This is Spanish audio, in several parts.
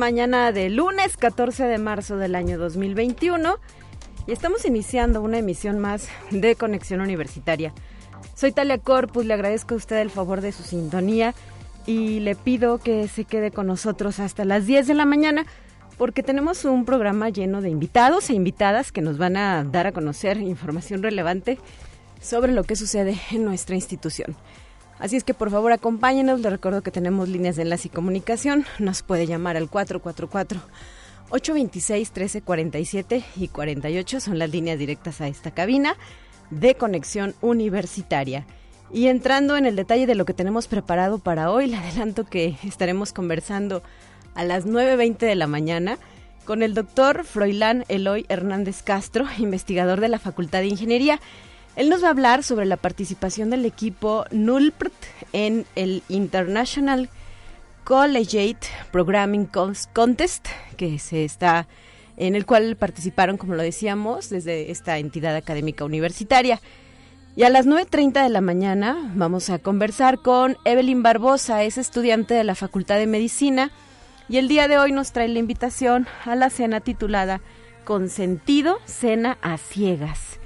Mañana de lunes 14 de marzo del año 2021 y estamos iniciando una emisión más de Conexión Universitaria. Soy Talia Corpus, le agradezco a usted el favor de su sintonía y le pido que se quede con nosotros hasta las 10 de la mañana porque tenemos un programa lleno de invitados e invitadas que nos van a dar a conocer información relevante sobre lo que sucede en nuestra institución. Así es que por favor acompáñenos. Les recuerdo que tenemos líneas de enlace y comunicación. Nos puede llamar al 444 826 1347 y 48 son las líneas directas a esta cabina de conexión universitaria. Y entrando en el detalle de lo que tenemos preparado para hoy, le adelanto que estaremos conversando a las 9.20 de la mañana con el doctor Froilán Eloy Hernández Castro, investigador de la Facultad de Ingeniería. Él nos va a hablar sobre la participación del equipo NULPRT en el International Collegiate Programming Contest, que se está en el cual participaron, como lo decíamos, desde esta entidad académica universitaria. Y a las 9.30 de la mañana vamos a conversar con Evelyn Barbosa, es estudiante de la Facultad de Medicina, y el día de hoy nos trae la invitación a la cena titulada Consentido, Cena a Ciegas.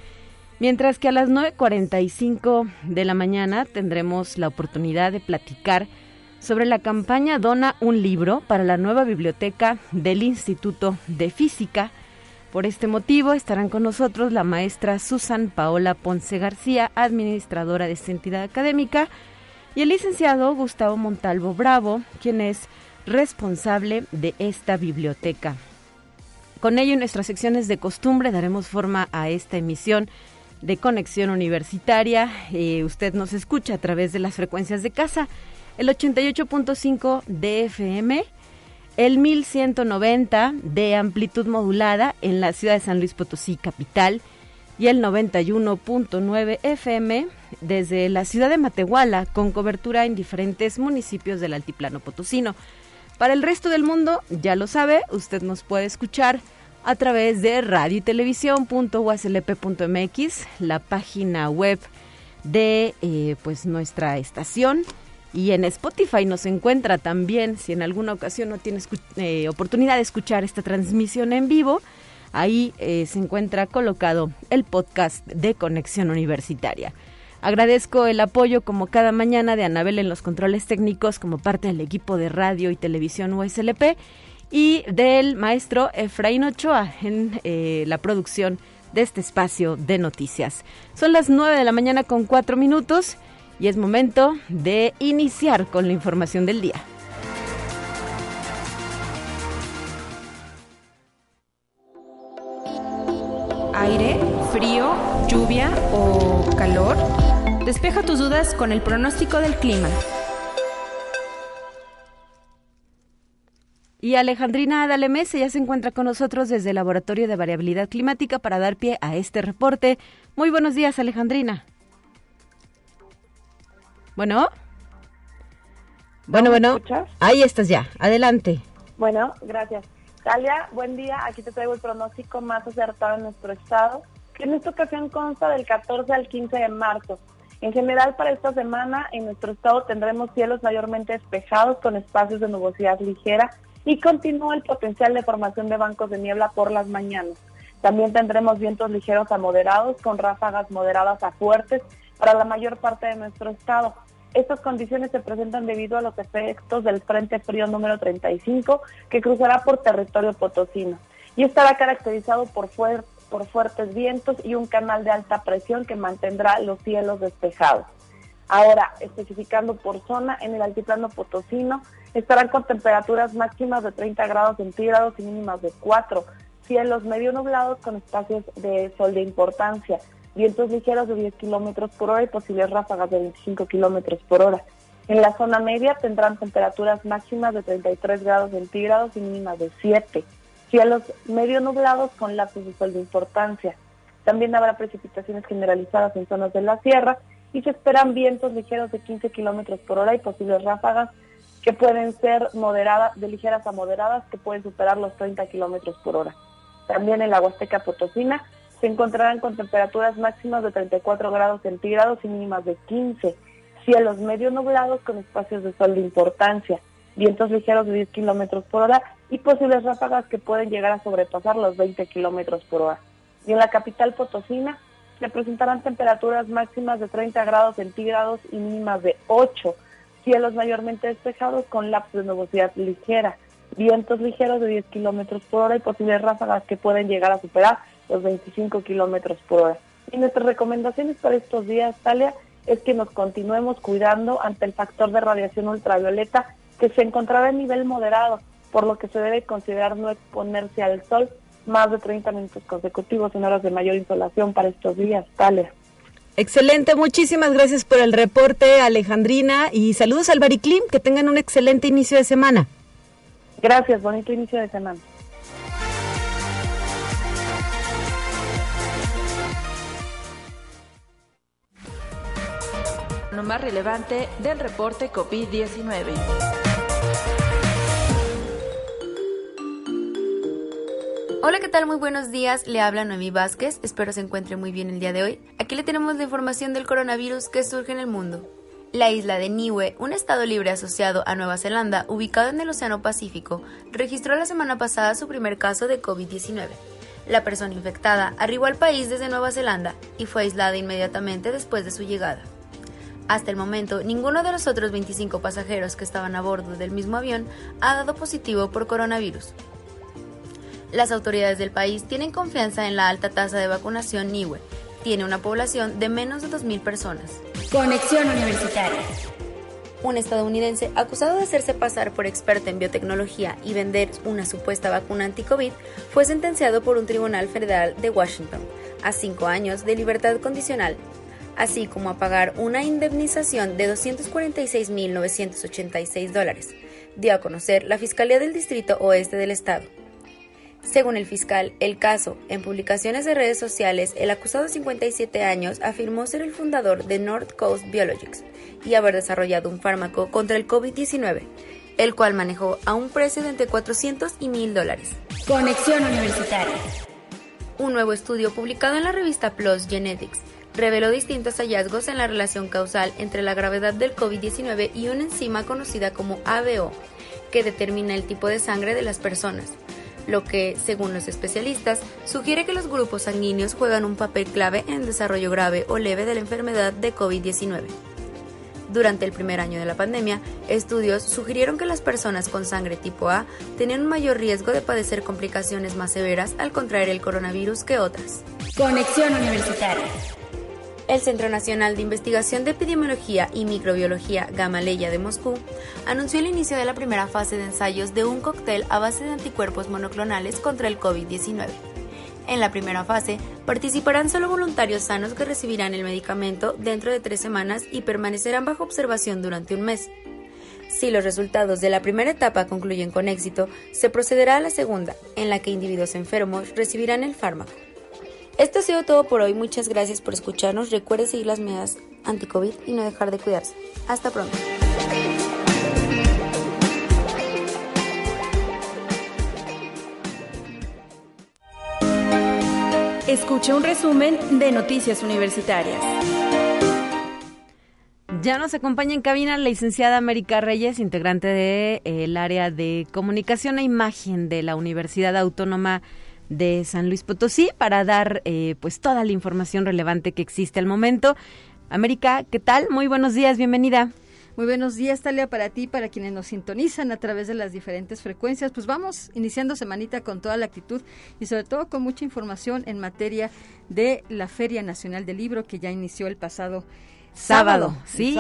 Mientras que a las 9.45 de la mañana tendremos la oportunidad de platicar sobre la campaña Dona un libro para la nueva biblioteca del Instituto de Física. Por este motivo estarán con nosotros la maestra Susan Paola Ponce García, administradora de esta entidad académica, y el licenciado Gustavo Montalvo Bravo, quien es responsable de esta biblioteca. Con ello, en nuestras secciones de costumbre daremos forma a esta emisión de Conexión Universitaria. Eh, usted nos escucha a través de las frecuencias de casa, el 88.5 de FM, el 1190 de amplitud modulada en la ciudad de San Luis Potosí, capital, y el 91.9 FM desde la ciudad de Matehuala, con cobertura en diferentes municipios del Altiplano Potosino. Para el resto del mundo, ya lo sabe, usted nos puede escuchar a través de radio y televisión.uslp.mx, la página web de eh, pues nuestra estación y en Spotify nos encuentra también si en alguna ocasión no tienes eh, oportunidad de escuchar esta transmisión en vivo ahí eh, se encuentra colocado el podcast de Conexión Universitaria. Agradezco el apoyo como cada mañana de Anabel en los controles técnicos como parte del equipo de radio y televisión USLP y del maestro Efraín Ochoa en eh, la producción de este espacio de noticias. Son las 9 de la mañana con 4 minutos y es momento de iniciar con la información del día. Aire, frío, lluvia o calor. Despeja tus dudas con el pronóstico del clima. Y Alejandrina Adalemés ya se encuentra con nosotros desde el Laboratorio de Variabilidad Climática para dar pie a este reporte. Muy buenos días, Alejandrina. Bueno. Bueno, bueno. Ahí estás ya. Adelante. Bueno, gracias. Talia, buen día. Aquí te traigo el pronóstico más acertado en nuestro estado, que en esta ocasión consta del 14 al 15 de marzo. En general, para esta semana en nuestro estado tendremos cielos mayormente despejados con espacios de nubosidad ligera y continúa el potencial de formación de bancos de niebla por las mañanas. También tendremos vientos ligeros a moderados con ráfagas moderadas a fuertes para la mayor parte de nuestro estado. Estas condiciones se presentan debido a los efectos del Frente Frío número 35 que cruzará por territorio potosino y estará caracterizado por, por fuertes vientos y un canal de alta presión que mantendrá los cielos despejados. Ahora, especificando por zona, en el altiplano potosino estarán con temperaturas máximas de 30 grados centígrados y mínimas de 4, cielos medio nublados con espacios de sol de importancia, vientos ligeros de 10 kilómetros por hora y posibles ráfagas de 25 kilómetros por hora. En la zona media tendrán temperaturas máximas de 33 grados centígrados y mínimas de 7. Cielos medio nublados con lapsos de sol de importancia. También habrá precipitaciones generalizadas en zonas de la sierra y se esperan vientos ligeros de 15 kilómetros por hora y posibles ráfagas que pueden ser moderadas, de ligeras a moderadas, que pueden superar los 30 kilómetros por hora. También en la Huasteca Potosina se encontrarán con temperaturas máximas de 34 grados centígrados y mínimas de 15. Cielos medio nublados con espacios de sol de importancia, vientos ligeros de 10 kilómetros por hora y posibles ráfagas que pueden llegar a sobrepasar los 20 kilómetros por hora. Y en la capital Potosina se presentarán temperaturas máximas de 30 grados centígrados y mínimas de 8. Cielos mayormente despejados con lapsos de nubosidad ligera. Vientos ligeros de 10 kilómetros por hora y posibles ráfagas que pueden llegar a superar los 25 kilómetros por hora. Y nuestras recomendaciones para estos días, Talia, es que nos continuemos cuidando ante el factor de radiación ultravioleta que se encontrará en nivel moderado, por lo que se debe considerar no exponerse al sol más de 30 minutos consecutivos en horas de mayor insolación para estos días, Talia. Excelente, muchísimas gracias por el reporte, Alejandrina, y saludos al Bariclim, que tengan un excelente inicio de semana. Gracias, bonito inicio de semana. Lo más relevante del reporte COVID-19. Hola, ¿qué tal? Muy buenos días. Le habla Noemí Vázquez. Espero se encuentre muy bien el día de hoy. Aquí le tenemos la información del coronavirus que surge en el mundo. La isla de Niue, un estado libre asociado a Nueva Zelanda, ubicado en el Océano Pacífico, registró la semana pasada su primer caso de COVID-19. La persona infectada arribó al país desde Nueva Zelanda y fue aislada inmediatamente después de su llegada. Hasta el momento, ninguno de los otros 25 pasajeros que estaban a bordo del mismo avión ha dado positivo por coronavirus. Las autoridades del país tienen confianza en la alta tasa de vacunación NIWE. Tiene una población de menos de 2.000 personas. Conexión Universitaria. Un estadounidense acusado de hacerse pasar por experto en biotecnología y vender una supuesta vacuna anti-COVID fue sentenciado por un tribunal federal de Washington a cinco años de libertad condicional, así como a pagar una indemnización de 246.986 dólares, dio a conocer la Fiscalía del Distrito Oeste del Estado. Según el fiscal, el caso, en publicaciones de redes sociales, el acusado de 57 años afirmó ser el fundador de North Coast Biologics y haber desarrollado un fármaco contra el COVID-19, el cual manejó a un precio de entre 400 y 1000 dólares. Conexión Universitaria. Un nuevo estudio publicado en la revista PLOS Genetics reveló distintos hallazgos en la relación causal entre la gravedad del COVID-19 y una enzima conocida como ABO, que determina el tipo de sangre de las personas lo que, según los especialistas, sugiere que los grupos sanguíneos juegan un papel clave en el desarrollo grave o leve de la enfermedad de COVID-19. Durante el primer año de la pandemia, estudios sugirieron que las personas con sangre tipo A tenían un mayor riesgo de padecer complicaciones más severas al contraer el coronavirus que otras. Conexión Universitaria. El Centro Nacional de Investigación de Epidemiología y Microbiología Gamaleya de Moscú anunció el inicio de la primera fase de ensayos de un cóctel a base de anticuerpos monoclonales contra el COVID-19. En la primera fase participarán solo voluntarios sanos que recibirán el medicamento dentro de tres semanas y permanecerán bajo observación durante un mes. Si los resultados de la primera etapa concluyen con éxito, se procederá a la segunda, en la que individuos enfermos recibirán el fármaco. Esto ha sido todo por hoy. Muchas gracias por escucharnos. Recuerde seguir las medidas anti-COVID y no dejar de cuidarse. Hasta pronto. Escuche un resumen de Noticias Universitarias. Ya nos acompaña en cabina la licenciada América Reyes, integrante del área de comunicación e imagen de la Universidad Autónoma de San Luis Potosí para dar eh, pues toda la información relevante que existe al momento. América, ¿qué tal? Muy buenos días, bienvenida. Muy buenos días, Talia, para ti, para quienes nos sintonizan a través de las diferentes frecuencias. Pues vamos iniciando semanita con toda la actitud y sobre todo con mucha información en materia de la Feria Nacional del Libro que ya inició el pasado sábado. sí,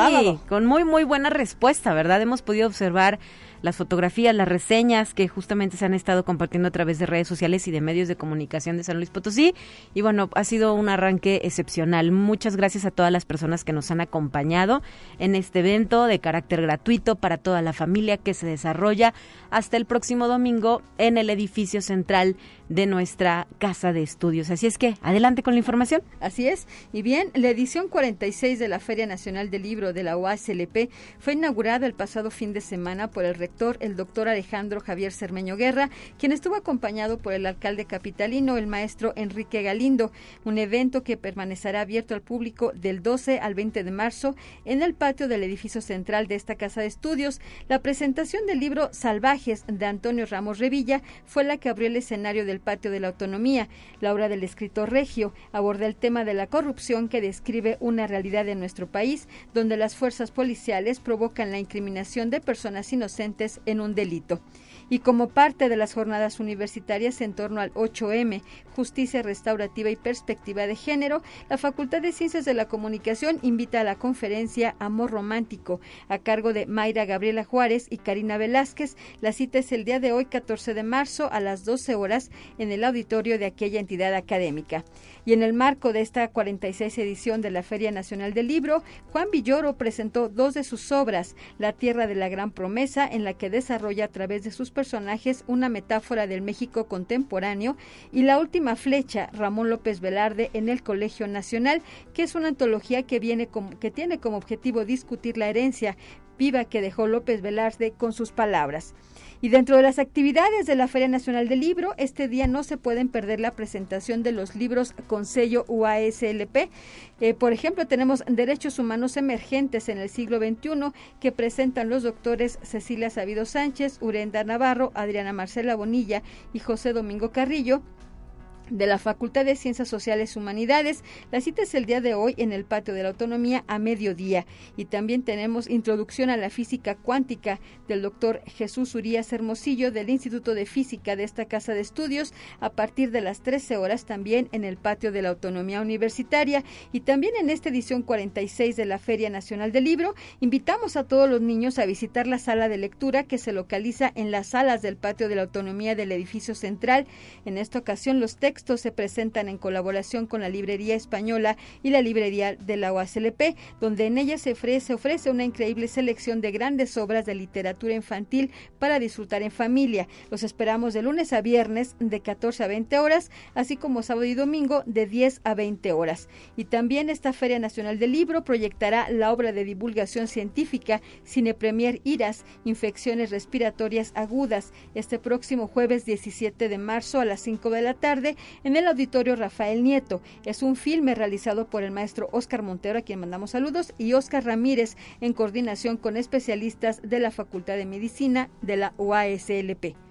con muy, muy buena respuesta, ¿verdad? Hemos podido observar las fotografías, las reseñas que justamente se han estado compartiendo a través de redes sociales y de medios de comunicación de San Luis Potosí. Y bueno, ha sido un arranque excepcional. Muchas gracias a todas las personas que nos han acompañado en este evento de carácter gratuito para toda la familia que se desarrolla hasta el próximo domingo en el edificio central de nuestra casa de estudios. Así es que, adelante con la información. Así es. Y bien, la edición 46 de la Feria Nacional del Libro de la UASLP fue inaugurada el pasado fin de semana por el rector, el doctor Alejandro Javier Cermeño Guerra, quien estuvo acompañado por el alcalde capitalino, el maestro Enrique Galindo, un evento que permanecerá abierto al público del 12 al 20 de marzo en el patio del edificio central de esta casa de estudios. La presentación del libro Salvajes de Antonio Ramos Revilla fue la que abrió el escenario del patio de la autonomía. La obra del escritor regio aborda el tema de la corrupción que describe una realidad de nuestro país, donde las fuerzas policiales provocan la incriminación de personas inocentes en un delito y como parte de las jornadas universitarias en torno al 8M, Justicia Restaurativa y Perspectiva de Género, la Facultad de Ciencias de la Comunicación invita a la conferencia Amor Romántico, a cargo de Mayra Gabriela Juárez y Karina Velázquez. La cita es el día de hoy, 14 de marzo, a las 12 horas, en el auditorio de aquella entidad académica. Y en el marco de esta 46 edición de la Feria Nacional del Libro, Juan Villoro presentó dos de sus obras, La Tierra de la Gran Promesa, en la que desarrolla a través de sus personajes una metáfora del México contemporáneo, y La Última Flecha, Ramón López Velarde, en el Colegio Nacional, que es una antología que, viene que tiene como objetivo discutir la herencia viva que dejó López Velarde con sus palabras. Y dentro de las actividades de la Feria Nacional del Libro, este día no se pueden perder la presentación de los libros con sello UASLP. Eh, por ejemplo, tenemos Derechos Humanos Emergentes en el siglo XXI que presentan los doctores Cecilia Sabido Sánchez, Urenda Navarro, Adriana Marcela Bonilla y José Domingo Carrillo de la Facultad de Ciencias Sociales y Humanidades. La cita es el día de hoy en el Patio de la Autonomía a mediodía. Y también tenemos Introducción a la Física Cuántica del doctor Jesús Urías Hermosillo del Instituto de Física de esta Casa de Estudios a partir de las 13 horas también en el Patio de la Autonomía Universitaria. Y también en esta edición 46 de la Feria Nacional del Libro, invitamos a todos los niños a visitar la sala de lectura que se localiza en las salas del Patio de la Autonomía del edificio central. En esta ocasión los textos textos se presentan en colaboración con la Librería Española y la Librería de la UASLP, donde en ella se ofrece, ofrece una increíble selección de grandes obras de literatura infantil para disfrutar en familia. Los esperamos de lunes a viernes de 14 a 20 horas, así como sábado y domingo de 10 a 20 horas. Y también esta Feria Nacional del Libro proyectará la obra de divulgación científica Cine Premier Iras, Infecciones Respiratorias Agudas, este próximo jueves 17 de marzo a las 5 de la tarde en el auditorio Rafael Nieto. Es un filme realizado por el maestro Oscar Montero, a quien mandamos saludos, y Oscar Ramírez, en coordinación con especialistas de la Facultad de Medicina de la UASLP.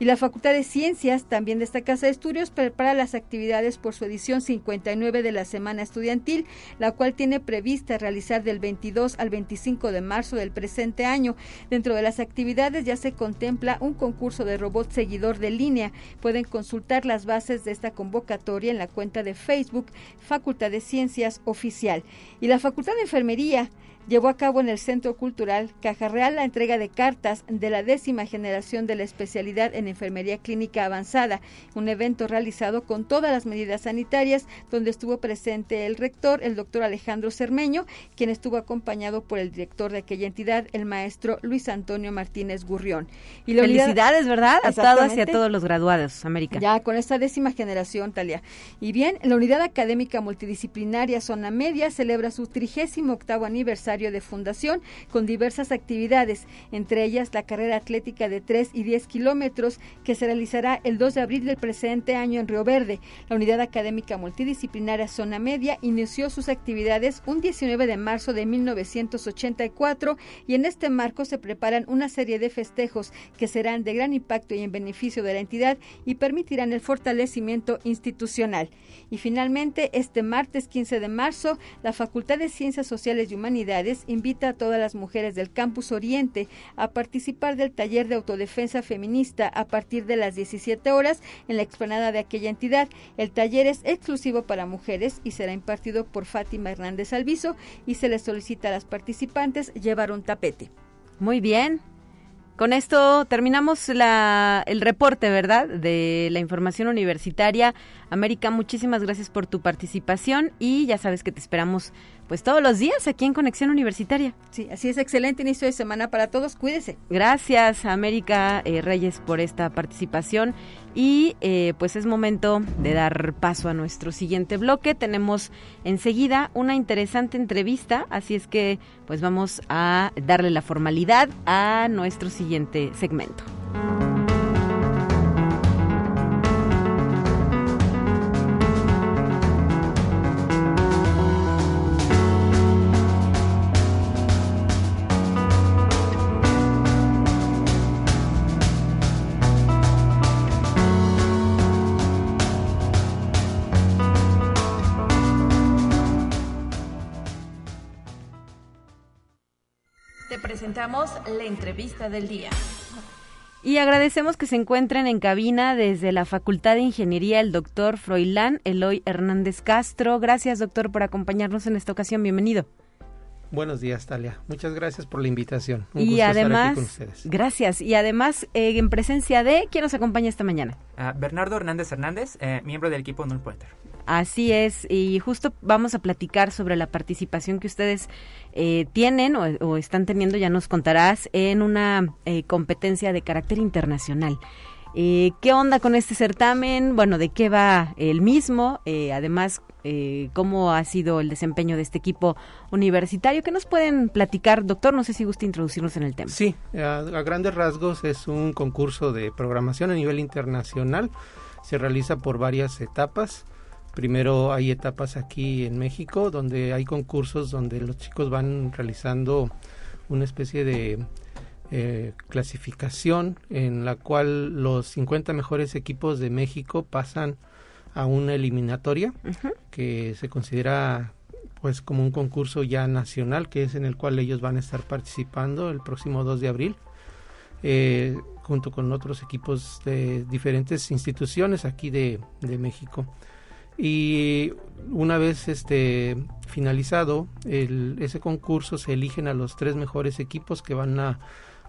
Y la Facultad de Ciencias, también de esta Casa de Estudios, prepara las actividades por su edición 59 de la Semana Estudiantil, la cual tiene prevista realizar del 22 al 25 de marzo del presente año. Dentro de las actividades ya se contempla un concurso de robot seguidor de línea. Pueden consultar las bases de esta convocatoria en la cuenta de Facebook Facultad de Ciencias Oficial. Y la Facultad de Enfermería llevó a cabo en el Centro Cultural Caja Real la entrega de cartas de la décima generación de la especialidad en enfermería clínica avanzada, un evento realizado con todas las medidas sanitarias, donde estuvo presente el rector, el doctor Alejandro Cermeño, quien estuvo acompañado por el director de aquella entidad, el maestro Luis Antonio Martínez Gurrión. Y Felicidades, ¿verdad? A estado hacia todos los graduados, América. Ya, con esta décima generación, Talia. Y bien, la Unidad Académica Multidisciplinaria Zona Media celebra su trigésimo octavo aniversario de fundación con diversas actividades, entre ellas la carrera atlética de 3 y 10 kilómetros que se realizará el 2 de abril del presente año en Río Verde. La unidad académica multidisciplinaria Zona Media inició sus actividades un 19 de marzo de 1984 y en este marco se preparan una serie de festejos que serán de gran impacto y en beneficio de la entidad y permitirán el fortalecimiento institucional. Y finalmente, este martes 15 de marzo, la Facultad de Ciencias Sociales y Humanidades invita a todas las mujeres del Campus Oriente a participar del taller de autodefensa feminista a partir de las 17 horas en la explanada de aquella entidad. El taller es exclusivo para mujeres y será impartido por Fátima Hernández Alviso y se les solicita a las participantes llevar un tapete. Muy bien, Con esto terminamos la, el reporte, ¿verdad? De la información universitaria. América, muchísimas gracias por tu participación y ya sabes que te esperamos pues todos los días aquí en Conexión Universitaria. Sí, así es, excelente inicio de semana para todos, cuídese. Gracias América eh, Reyes por esta participación y eh, pues es momento de dar paso a nuestro siguiente bloque. Tenemos enseguida una interesante entrevista, así es que pues vamos a darle la formalidad a nuestro siguiente segmento. Presentamos la entrevista del día. Y agradecemos que se encuentren en cabina desde la Facultad de Ingeniería el doctor Froilán Eloy Hernández Castro. Gracias, doctor, por acompañarnos en esta ocasión. Bienvenido. Buenos días, Talia. Muchas gracias por la invitación. Un y además, gracias. Y además, eh, en presencia de, ¿quién nos acompaña esta mañana? Uh, Bernardo Hernández Hernández, eh, miembro del equipo Null Pointer. Así es, y justo vamos a platicar sobre la participación que ustedes eh, tienen o, están teniendo, ya nos contarás, en una eh, competencia de carácter internacional. Eh, ¿Qué onda con este certamen? Bueno, ¿de qué va el mismo? además, ¿cómo ha sido el desempeño de este equipo universitario? ¿Qué nos pueden platicar, doctor? No sé si gusta introducirnos en el tema. Sí, a grandes rasgos es un concurso de programación a nivel internacional. Se realiza por varias etapas. Primero hay etapas aquí en México donde hay concursos donde los chicos van realizando una especie de eh, clasificación en la cual los 50 mejores equipos de México pasan a una eliminatoria que se considera pues como un concurso ya nacional que es en el cual ellos van a estar participando el próximo 2 de abril eh, junto con otros equipos de diferentes instituciones aquí de, de México y una vez este finalizado el, ese concurso se eligen a los tres mejores equipos que van a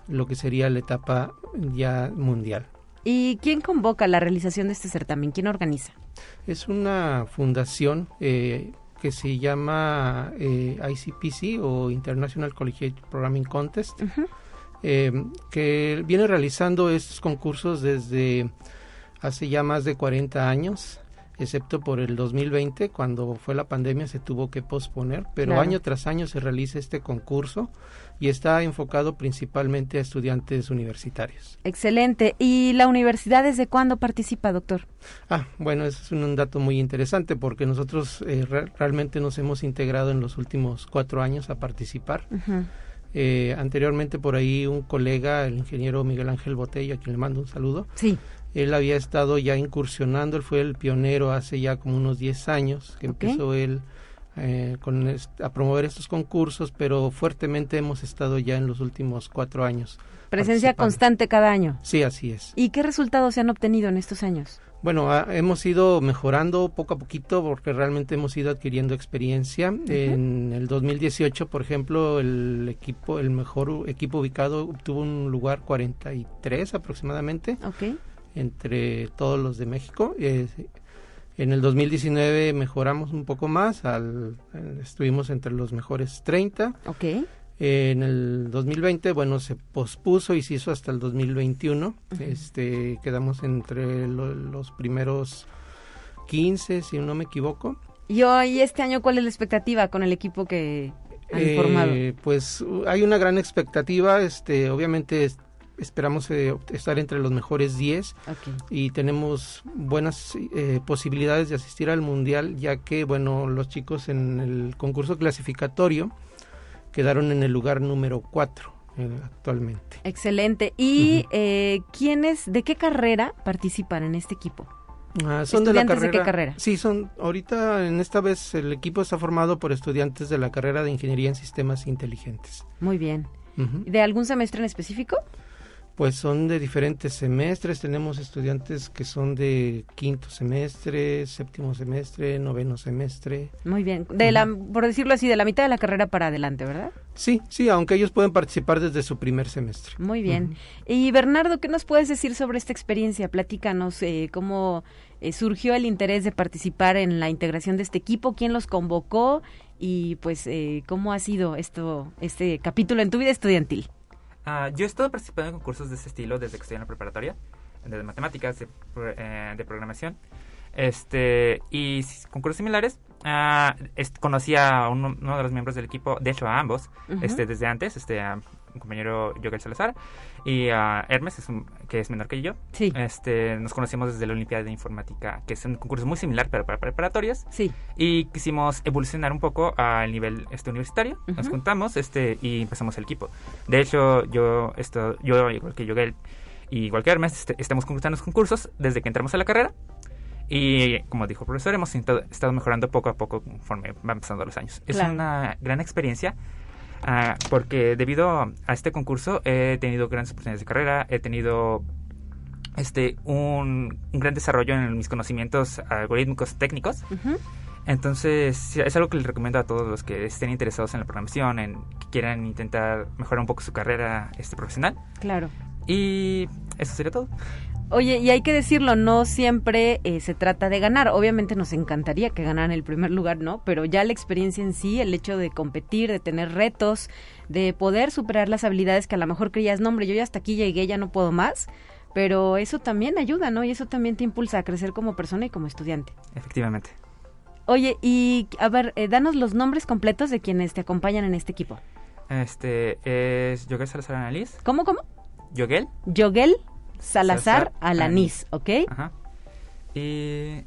lo que sería la etapa ya mundial. ¿Y quién convoca la realización de este certamen? ¿Quién organiza? Es una fundación eh, que se llama eh, ICPC o International Collegiate Programming Contest, eh, que viene realizando estos concursos desde hace ya más de 40 años excepto por el 2020, cuando fue la pandemia se tuvo que posponer, pero año tras año se realiza este concurso y está enfocado principalmente a estudiantes universitarios. Excelente. ¿Y la universidad desde cuándo participa, doctor? Ah, bueno, es un, dato muy interesante porque nosotros eh, realmente nos hemos integrado en los últimos cuatro años a participar. Eh, anteriormente por ahí un colega, el ingeniero Miguel Ángel Botella, a quien le mando un saludo, sí. Él había estado ya incursionando, él fue el pionero hace ya como unos 10 años que empezó él eh, con a promover estos concursos, pero fuertemente hemos estado ya en los últimos cuatro años. Presencia constante cada año. Sí, así es. ¿Y qué resultados se han obtenido en estos años? Bueno, hemos ido mejorando poco a poquito porque realmente hemos ido adquiriendo experiencia. En el 2018, por ejemplo, el equipo, el mejor equipo ubicado obtuvo un lugar 43 aproximadamente. Okay entre todos los de México. Eh, en el 2019 mejoramos un poco más, al, eh, estuvimos entre los mejores 30. Okay. en el 2020, bueno, se pospuso y se hizo hasta el 2021. Este, quedamos entre los primeros 15, si no me equivoco. ¿Y hoy, este año, cuál es la expectativa con el equipo que han formado? Eh, pues hay una gran expectativa. Este, obviamente esperamos eh, estar entre los mejores 10 y tenemos buenas eh, posibilidades de asistir al mundial ya que bueno los chicos en el concurso clasificatorio quedaron en el lugar número 4 eh, actualmente excelente y quiénes de qué carrera participan en este equipo Ah, son de la carrera. de qué carrera? Sí, son ahorita en esta vez el equipo está formado por estudiantes de la carrera de Ingeniería en Sistemas Inteligentes. Muy bien. ¿De algún semestre en específico? Pues son de diferentes semestres, tenemos estudiantes que son de quinto semestre, séptimo semestre, noveno semestre. Muy bien, de la, por decirlo así, de la mitad de la carrera para adelante, ¿verdad? Sí, sí, aunque ellos pueden participar desde su primer semestre. Muy bien. Y Bernardo, ¿qué nos puedes decir sobre esta experiencia? Platícanos eh, cómo eh, surgió el interés de participar en la integración de este equipo, quién los convocó y pues eh, cómo ha sido esto, este capítulo en tu vida estudiantil. Ah, yo he estado participando en concursos de este estilo desde que estoy en la preparatoria, de matemáticas, de, eh, de programación. Este, y concursos similares. est- conocí a uno, uno de los miembros del equipo, de hecho a ambos, este, desde antes, este, a un compañero Joel Salazar y a Hermes, es un- que es menor que yo. Sí. Este, nos conocimos desde la Olimpiada de Informática, que es un concurso muy similar, pero para preparatorias. Sí. Y quisimos evolucionar un poco al nivel este universitario. Nos Ujú. juntamos este y empezamos el equipo. De hecho, yo, esto, yo igual que Yoguel y igual que Hermes, este, estamos concursando los concursos desde que entramos a la carrera. Y como dijo el profesor, hemos estado mejorando poco a poco conforme van pasando los años. Es Claro. una gran experiencia ah, porque debido a este concurso he tenido grandes oportunidades de carrera, he tenido este un, un gran desarrollo en mis conocimientos algorítmicos técnicos. Ujú. Entonces, sí, es algo que les recomiendo a todos los que estén interesados en la programación, en que quieran intentar mejorar un poco su carrera este, profesional. Claro. Y eso sería todo. Oye, y hay que decirlo, no siempre eh, se trata de ganar. Obviamente nos encantaría que ganaran el primer lugar, ¿no? Pero ya la experiencia en sí, el hecho de competir, de tener retos, de poder superar las habilidades que a lo mejor creías, no, hombre, yo ya hasta aquí llegué, ya no puedo más. Pero eso también ayuda, ¿no? Y eso también te impulsa a crecer como persona y como estudiante. Efectivamente. Oye, y a ver, eh, danos los nombres completos de quienes te acompañan en este equipo. Este es Yoguel Salazar Analiz. ¿Cómo, cómo? Yoguel. Yoguel Salazar Salazar Alanís, ¿ok? Ajá. Y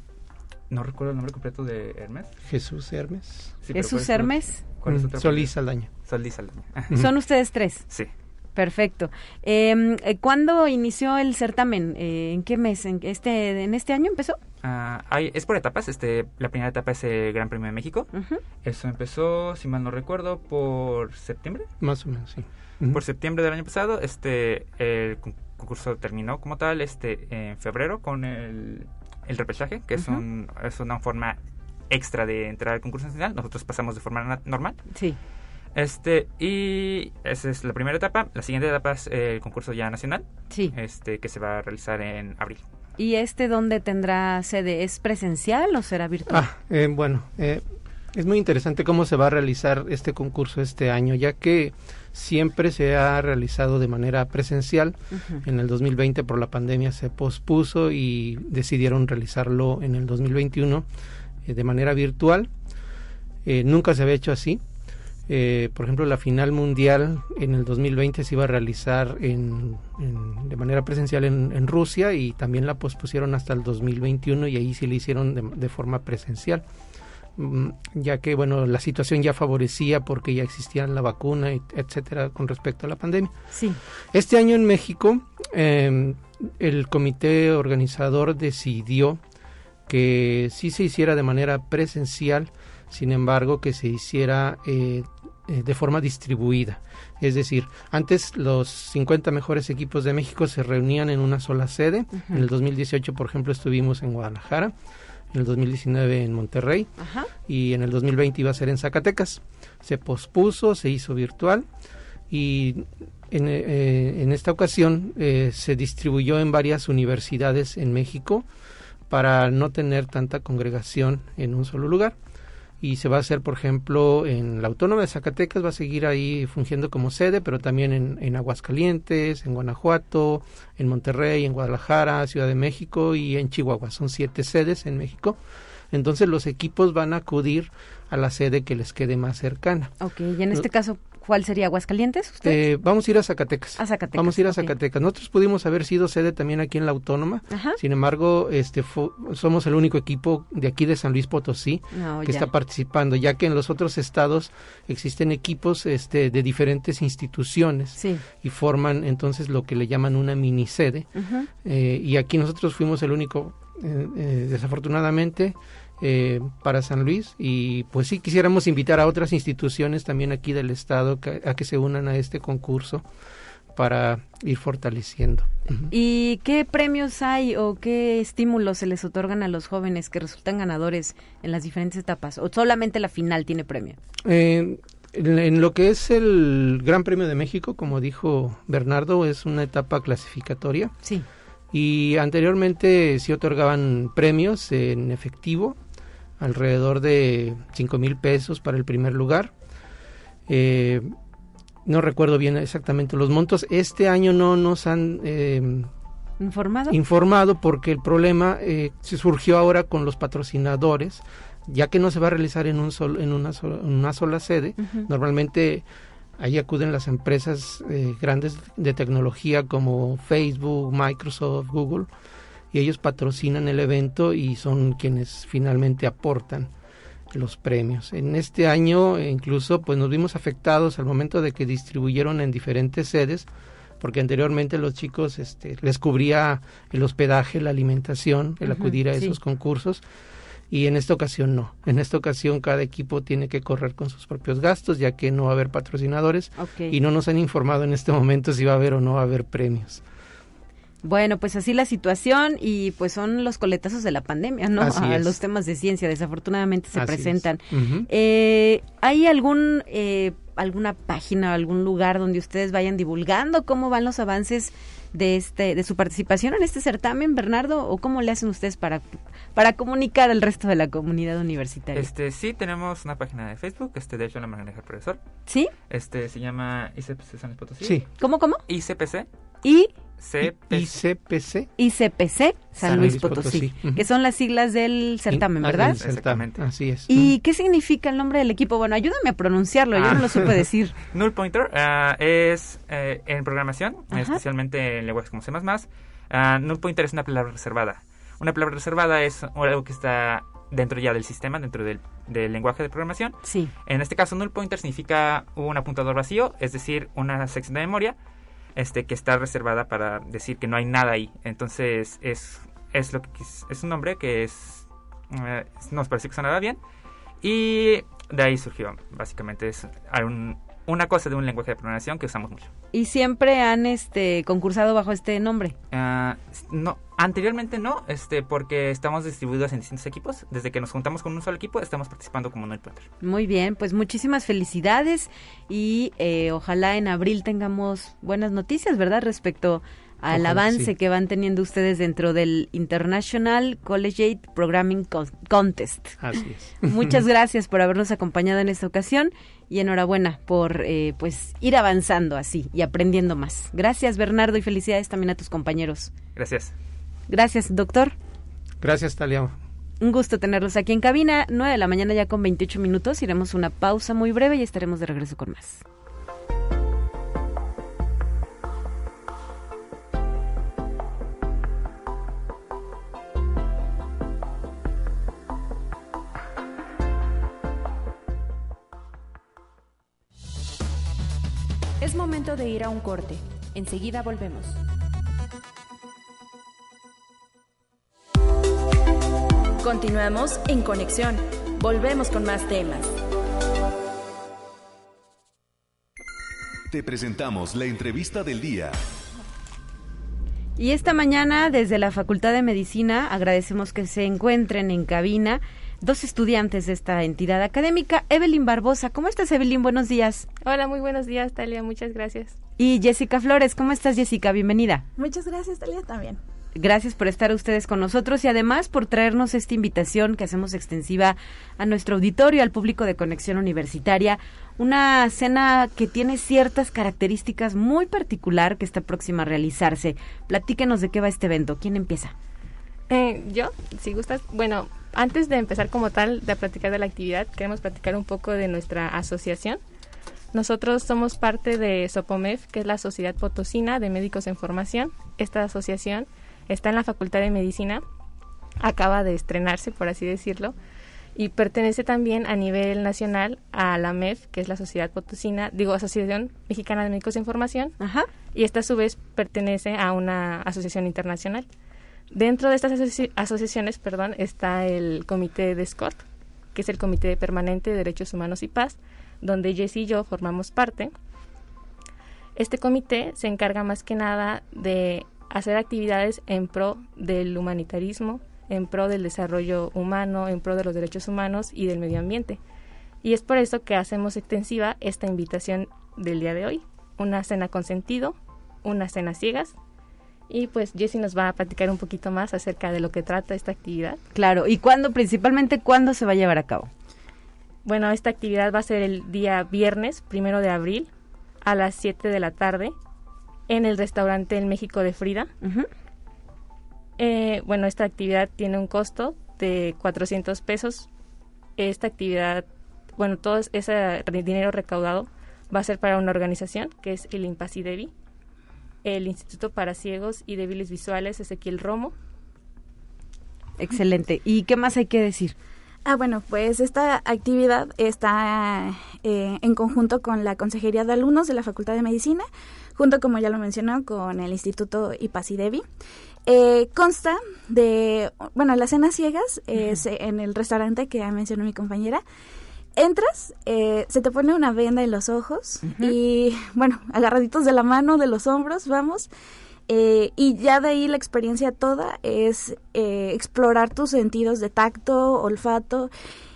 no recuerdo el nombre completo de Hermes. Jesús Hermes. Sí, Jesús ¿cuál es tu- Hermes. ¿Cuál es Mm, otro Solís? Saldaña. Solís Saldaña. Son ustedes tres. Sí. Perfecto. Eh, eh, ¿Cuándo inició el certamen? Eh, ¿En qué mes? ¿En este, ¿En este año empezó? Ah, hay- es por etapas. Este, la primera etapa es el Gran Premio de México. Eso empezó, si mal no recuerdo, por septiembre. Más o menos, sí. Por septiembre del año pasado, este, el concurso terminó como tal, este, en febrero con el, el repechaje, que es, un, es una forma extra de entrar al concurso nacional. Nosotros pasamos de forma normal. Sí. Este, y esa es la primera etapa. La siguiente etapa es el concurso ya nacional, Sí. este, que se va a realizar en abril. ¿Y este dónde tendrá sede? ¿Es presencial o será virtual? Ah, eh, bueno, eh, es muy interesante cómo se va a realizar este concurso este año, ya que siempre se ha realizado de manera presencial. En el 2020 por la pandemia se pospuso y decidieron realizarlo en el 2021 eh, de manera virtual. Eh, nunca se había hecho así. Eh, por ejemplo, la final mundial en el 2020 se iba a realizar en, en- de manera presencial en, en Rusia y también la pospusieron hasta el 2021 y ahí sí la hicieron de, de forma presencial, ya que bueno la situación ya favorecía porque ya existía la vacuna, et- etcétera, con respecto a la pandemia. Sí. Este año en México, eh, el comité organizador decidió que sí se hiciera de manera presencial, sin embargo que se hiciera eh, eh, de forma distribuida. Es decir, antes los 50 mejores equipos de México se reunían en una sola sede. En el 2018, por ejemplo, estuvimos en Guadalajara, en el 2019 en Monterrey Ajá. y en el 2020 iba a ser en Zacatecas. Se pospuso, se hizo virtual y en, eh, en esta ocasión eh, se distribuyó en varias universidades en México para no tener tanta congregación en un solo lugar. Y se va a hacer, por ejemplo, en la Autónoma de Zacatecas, va a seguir ahí fungiendo como sede, pero también en, en Aguascalientes, en Guanajuato, en Monterrey, en Guadalajara, Ciudad de México y en Chihuahua. Son siete sedes en México. Entonces los equipos van a acudir a la sede que les quede más cercana. Ok, y en este caso, ¿cuál sería? ¿Aguascalientes? ¿Usted? Eh, vamos a ir a Zacatecas. A Zacatecas, Vamos a ir a. Zacatecas. Nosotros pudimos haber sido sede también aquí en la Autónoma. Ajá. Sin embargo, este fu- somos el único equipo de aquí de San Luis Potosí No, que ya. está participando, ya que en los otros estados existen equipos este, de diferentes instituciones Sí. y forman entonces lo que le llaman una mini sede. Eh, y aquí nosotros fuimos el único, eh, eh, desafortunadamente, eh, para San Luis. Y pues sí, quisiéramos invitar a otras instituciones también aquí del Estado que- a que se unan a este concurso para ir fortaleciendo. ¿Y qué premios hay o qué estímulos se les otorgan a los jóvenes que resultan ganadores en las diferentes etapas? ¿O solamente la final tiene premio? Eh, en lo que es el Gran Premio de México, como dijo Bernardo, es una etapa clasificatoria. Sí. Y anteriormente se otorgaban premios en efectivo, alrededor de 5 mil pesos para el primer lugar. Eh, no recuerdo bien exactamente los montos. Este año no nos han eh, informado. informado porque el problema eh, se surgió ahora con los patrocinadores, ya que no se va a realizar en, un sol, en, una, sola, una sola sede. Normalmente ahí acuden las empresas eh, grandes de tecnología como Facebook, Microsoft, Google, y ellos patrocinan el evento y son quienes finalmente aportan los premios. En este año incluso pues nos vimos afectados al momento de que distribuyeron en diferentes sedes porque anteriormente los chicos este, les cubría el hospedaje, la alimentación, el acudir a esos concursos y en esta ocasión no. En esta ocasión cada equipo tiene que correr con sus propios gastos ya que no va a haber patrocinadores Okay. y no nos han informado en este momento si va a haber o no va a haber premios. Bueno, pues así la situación y pues son los coletazos de la pandemia, ¿no? Así a es. los temas de ciencia desafortunadamente se Así presentan. Eh, ¿Hay algún eh, alguna página, algún lugar donde ustedes vayan divulgando cómo van los avances de este de su participación en este certamen, Bernardo, o cómo le hacen ustedes para para comunicar al resto de la comunidad universitaria? Este, sí, tenemos una página de Facebook, este, de hecho la maneja el profesor. ¿Sí? Este, se llama ICPC San Potosí. Sí, ¿Cómo cómo? ICPC, Y. ICPC. ICPC San, San Luis Potosí, que son las siglas del certamen, Ah, ¿verdad? certamen, Exactamente. Así es. ¿Y qué significa el nombre del equipo? Bueno, ayúdame a pronunciarlo, yo Ah. no lo supe decir. Null Pointer ah, es eh, en programación, Ajá. especialmente en lenguajes como C++. ah, null Pointer es una palabra reservada. Una palabra reservada es algo que está dentro ya del sistema, dentro del, del lenguaje de programación. Sí. En este caso, null pointer significa un apuntador vacío, es decir, una sección de memoria este, que está reservada para decir que no hay nada ahí. Entonces, es, es, lo que, es un nombre que es, eh, nos pareció que sonaba bien. Y de ahí surgió, básicamente, es un- una cosa de un lenguaje de programación que usamos mucho. Y siempre han este concursado bajo este nombre. Ah, no, anteriormente no, este, porque estamos distribuidos en distintos equipos. Desde que nos juntamos con un solo equipo, estamos participando como null pointer. Muy bien, pues muchísimas felicidades y eh, ojalá en abril tengamos buenas noticias, ¿verdad? Respecto al Ojalá, avance sí. que van teniendo ustedes dentro del International Collegiate Programming Con- Contest. Así es. Muchas gracias por habernos acompañado en esta ocasión y enhorabuena por eh, pues ir avanzando así y aprendiendo más. Gracias Bernardo y felicidades también a tus compañeros. Gracias. Gracias doctor. Gracias, Talia. Un gusto tenerlos aquí en cabina. 9 de la mañana ya con 28 minutos. Iremos una pausa muy breve y estaremos de regreso con más. De ir a un corte. Enseguida volvemos. Continuamos en conexión. Volvemos con más temas. Te presentamos la entrevista del día. Y esta mañana, desde la Facultad de Medicina, agradecemos que se encuentren en cabina dos estudiantes de esta entidad académica. Evelyn Barbosa, ¿cómo estás, Evelyn? Buenos días. Hola, muy buenos días, Talia. Muchas gracias. Y Jessica Flores, ¿cómo estás, Jessica? Bienvenida. Muchas gracias, Talia, también. Gracias por estar ustedes con nosotros y además por traernos esta invitación que hacemos extensiva a nuestro auditorio, al público de Conexión Universitaria. Una cena que tiene ciertas características muy particular que está próxima a realizarse. Platíquenos de qué va este evento. ¿Quién empieza? Eh, yo, si gustas, bueno, antes de empezar como tal de platicar de la actividad, queremos platicar un poco de nuestra asociación. Nosotros somos parte de SOPOMEF, que es la Sociedad Potosina de Médicos en Formación. Esta asociación está en la Facultad de Medicina, acaba de estrenarse, por así decirlo, y pertenece también a nivel nacional a la MEF, que es la Sociedad Potosina, digo, Asociación Mexicana de Médicos en Formación, Ajá. y esta a su vez pertenece a una asociación internacional. Dentro de estas asoci- asociaciones, perdón, está el Comité de SCOT, que es el Comité Permanente de Derechos Humanos y Paz, donde Jess y yo formamos parte. Este comité se encarga más que nada de hacer actividades en pro del humanitarismo, en pro del desarrollo humano, en pro de los derechos humanos y del medio ambiente. Y es por eso que hacemos extensiva esta invitación del día de hoy. Una cena con sentido, una cena ciegas. Y pues Jessie nos va a platicar un poquito más acerca de lo que trata esta actividad. Claro, y cuándo, principalmente, cuándo se va a llevar a cabo. Bueno, esta actividad va a ser el día viernes, primero de abril, a las 7 de la tarde, en el restaurante El México de Frida. Eh, bueno, esta actividad tiene un costo de 400 pesos. Esta actividad, bueno, todo ese dinero recaudado va a ser para una organización que es el Impasidevi, el Instituto para Ciegos y Débiles Visuales Ezequiel Romo. Excelente. ¿Y qué más hay que decir? Ah, bueno, pues esta actividad está eh, en conjunto con la Consejería de Alumnos de la Facultad de Medicina, junto, como ya lo mencionó, con el Instituto Ipasidevi. Eh, consta de, bueno, las cenas ciegas es en el restaurante que ya mencionó mi compañera. Entras, eh, se te pone una venda en los ojos y, bueno, agarraditos de la mano, de los hombros, vamos. Eh, y ya de ahí la experiencia toda es eh, explorar tus sentidos de tacto, olfato.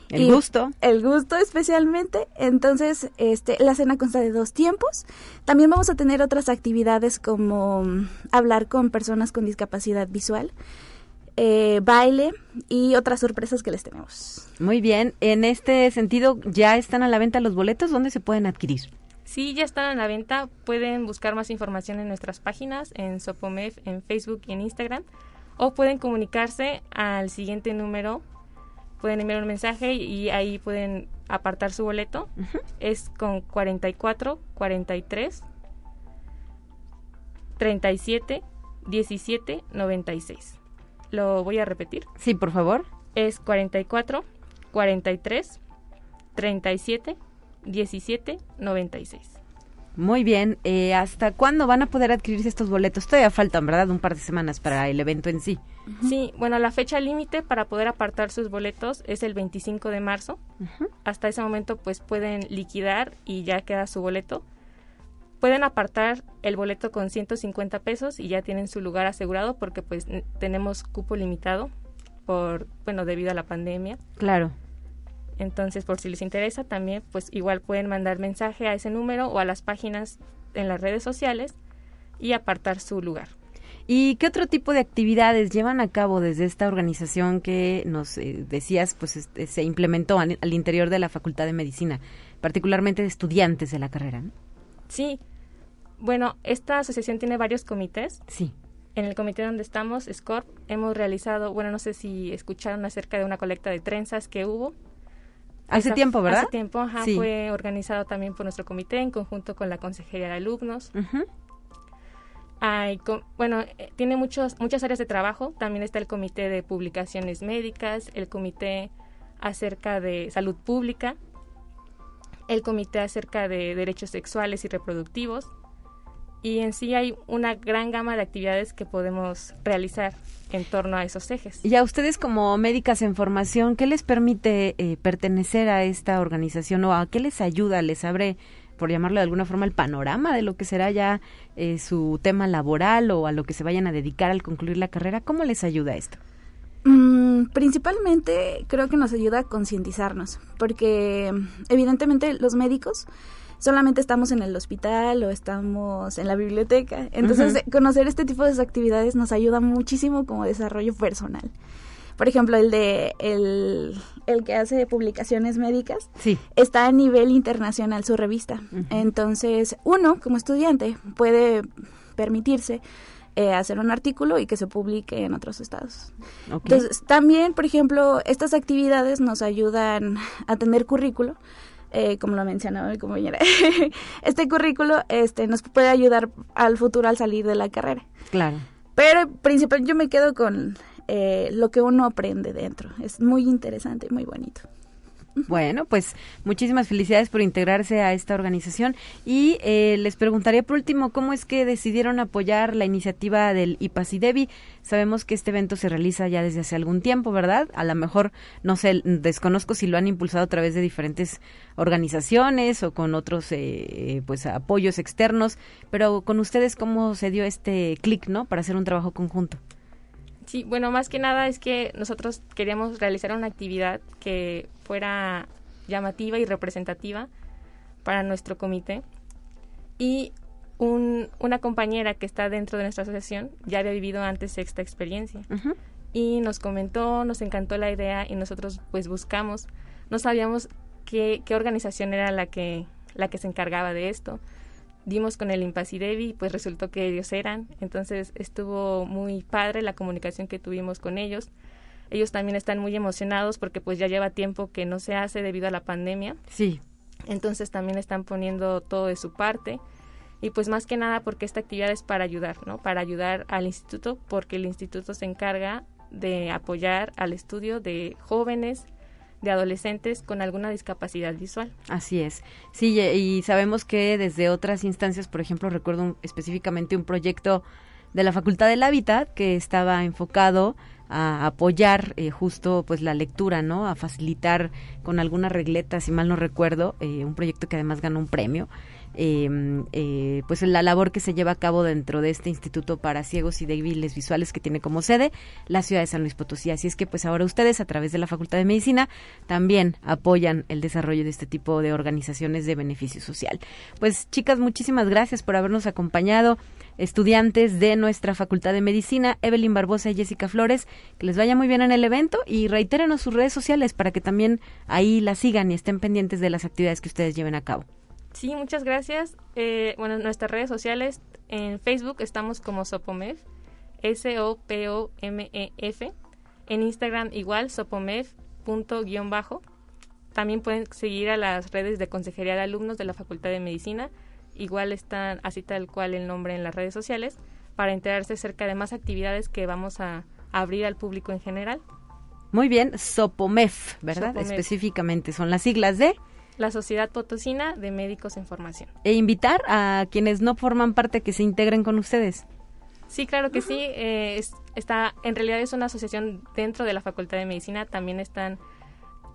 El gusto. El gusto especialmente. Entonces, este, la cena consta de dos tiempos. También vamos a tener otras actividades como mm, hablar con personas con discapacidad visual. Eh, baile y otras sorpresas que les tenemos. Muy bien, en este sentido, ¿ya están a la venta los boletos? ¿Dónde se pueden adquirir? Sí, ya están a la venta. Pueden buscar más información en nuestras páginas, en Sopomef, en Facebook y en Instagram. O pueden comunicarse al siguiente número. Pueden enviar un mensaje y ahí pueden apartar su boleto. Es con 44 43 37 17 96. Lo voy a repetir. Sí, por favor. Es 44 43 37 1796. Muy bien, eh, ¿hasta cuándo van a poder adquirirse estos boletos? Todavía faltan, ¿verdad? Un par de semanas para el evento en sí. Sí, bueno, la fecha límite para poder apartar sus boletos es el 25 de marzo. Hasta ese momento pues pueden liquidar y ya queda su boleto. Pueden apartar el boleto con 150 pesos y ya tienen su lugar asegurado porque pues tenemos cupo limitado por, bueno, debido a la pandemia. Claro. Entonces, por si les interesa, también pues igual pueden mandar mensaje a ese número o a las páginas en las redes sociales y apartar su lugar. ¿Y qué otro tipo de actividades llevan a cabo desde esta organización que nos eh, decías, pues este, se implementó al, interior de la Facultad de Medicina, particularmente de estudiantes de la carrera? Sí. Bueno, esta asociación tiene varios comités. Sí. En el comité donde estamos, SCORP, hemos realizado, bueno, no sé si escucharon acerca de una colecta de trenzas que hubo Hace tiempo, ¿verdad? Hace tiempo, ajá, fue organizado también por nuestro comité en conjunto con la Consejería de Alumnos. Hay, bueno, eh, tiene muchos, muchas áreas de trabajo. También está el comité de publicaciones médicas, el comité acerca de salud pública, el comité acerca de derechos sexuales y reproductivos, y en sí hay una gran gama de actividades que podemos realizar en torno a esos ejes. Y a ustedes como médicas en formación, ¿qué les permite eh, pertenecer a esta organización o a qué les ayuda? ¿Les abre, por llamarlo de alguna forma, el panorama de lo que será ya eh, su tema laboral o a lo que se vayan a dedicar al concluir la carrera? ¿Cómo les ayuda esto? Mm, principalmente creo que nos ayuda a concientizarnos, porque evidentemente los médicos solamente estamos en el hospital o estamos en la biblioteca. Entonces, conocer este tipo de actividades nos ayuda muchísimo como desarrollo personal. Por ejemplo, el de el, el que hace publicaciones médicas sí. está a nivel internacional su revista. Entonces, uno como estudiante puede permitirse eh, hacer un artículo y que se publique en otros estados. Entonces, también, por ejemplo, estas actividades nos ayudan a tener currículo eh, como lo mencionaba mi compañera, este currículo este, nos puede ayudar al futuro al salir de la carrera. Claro. Pero principalmente yo me quedo con eh, lo que uno aprende dentro. Es muy interesante y muy bonito. Bueno, pues muchísimas felicidades por integrarse a esta organización y eh, les preguntaría por último cómo es que decidieron apoyar la iniciativa del IPACIDEBI. Sabemos que este evento se realiza ya desde hace algún tiempo, ¿verdad? A lo mejor, no sé, desconozco si lo han impulsado a través de diferentes organizaciones o con otros eh, pues apoyos externos, pero con ustedes cómo se dio este clic, ¿no? Para hacer un trabajo conjunto. Sí, bueno, más que nada es que nosotros queríamos realizar una actividad que fuera llamativa y representativa para nuestro comité. Y una compañera que está dentro de nuestra asociación ya había vivido antes esta experiencia. Y nos comentó, nos encantó la idea y nosotros pues buscamos. No sabíamos qué, qué organización era la que, la que se encargaba de esto dimos con el Impasidevi, pues resultó que ellos eran, entonces estuvo muy padre la comunicación que tuvimos con ellos. Ellos también están muy emocionados porque pues ya lleva tiempo que no se hace debido a la pandemia. Sí. Entonces también están poniendo todo de su parte y pues más que nada porque esta actividad es para ayudar, ¿no? Para ayudar al instituto porque el instituto se encarga de apoyar al estudio de jóvenes de adolescentes con alguna discapacidad visual. Así es. Sí, y sabemos que desde otras instancias, por ejemplo, recuerdo específicamente un proyecto de la Facultad del Hábitat que estaba enfocado a apoyar eh, justo pues la lectura, ¿no? A facilitar con alguna regleta, si mal no recuerdo, eh, un proyecto que además ganó un premio Em, eh, pues la labor que se lleva a cabo dentro de este Instituto para Ciegos y Débiles Visuales que tiene como sede la ciudad de San Luis Potosí. Así es que pues ahora ustedes a través de la Facultad de Medicina también apoyan el desarrollo de este tipo de organizaciones de beneficio social. Pues chicas, muchísimas gracias por habernos acompañado estudiantes de nuestra Facultad de Medicina, Evelyn Barbosa y Jessica Flores. Que les vaya muy bien en el evento y reitérenos sus redes sociales para que también ahí la sigan y estén pendientes de las actividades que ustedes lleven a cabo. Sí, muchas gracias. Eh, bueno, en nuestras redes sociales, en Facebook estamos como Sopomef, S-O-P-O-M-E-F. En Instagram igual, sopomef punto guion bajo. También pueden seguir a las redes de Consejería de Alumnos de la Facultad de Medicina. Igual están así tal cual el nombre en las redes sociales para enterarse acerca de más actividades que vamos a abrir al público en general. Muy bien, SOPOMEF, ¿verdad? Específicamente son las siglas de la Sociedad Potosina de Médicos en Formación. E invitar a quienes no forman parte que se integren con ustedes. Sí, claro que sí. Eh, está, en realidad es una asociación dentro de la Facultad de Medicina. También están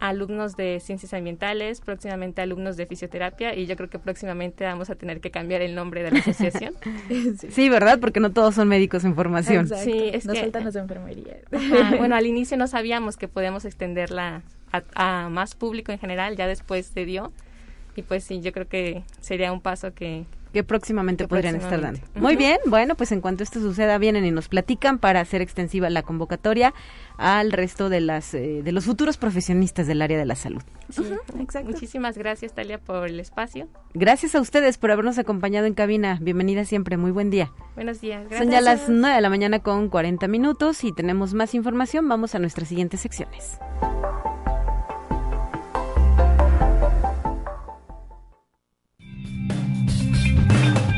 alumnos de ciencias ambientales, próximamente alumnos de fisioterapia y yo creo que próximamente vamos a tener que cambiar el nombre de la asociación. sí. ¿verdad? Porque no todos son médicos en formación. Sí, es Nos faltan los de enfermería. bueno, al inicio no sabíamos que podíamos extenderla a, más público en general, ya después se dio. Y pues sí, yo creo que sería un paso que, que próximamente podrían estar dando. Muy bien, bueno, pues en cuanto esto suceda, vienen y nos platican para hacer extensiva la convocatoria al resto de las eh, de los futuros profesionistas del área de la salud. Sí, exacto. Muchísimas gracias, Talia, por el espacio. Gracias a ustedes por habernos acompañado en cabina. Bienvenida siempre, muy buen día. Buenos días. Gracias. Son ya las 9 de la mañana con 40 minutos y tenemos más información. Vamos a nuestras siguientes secciones.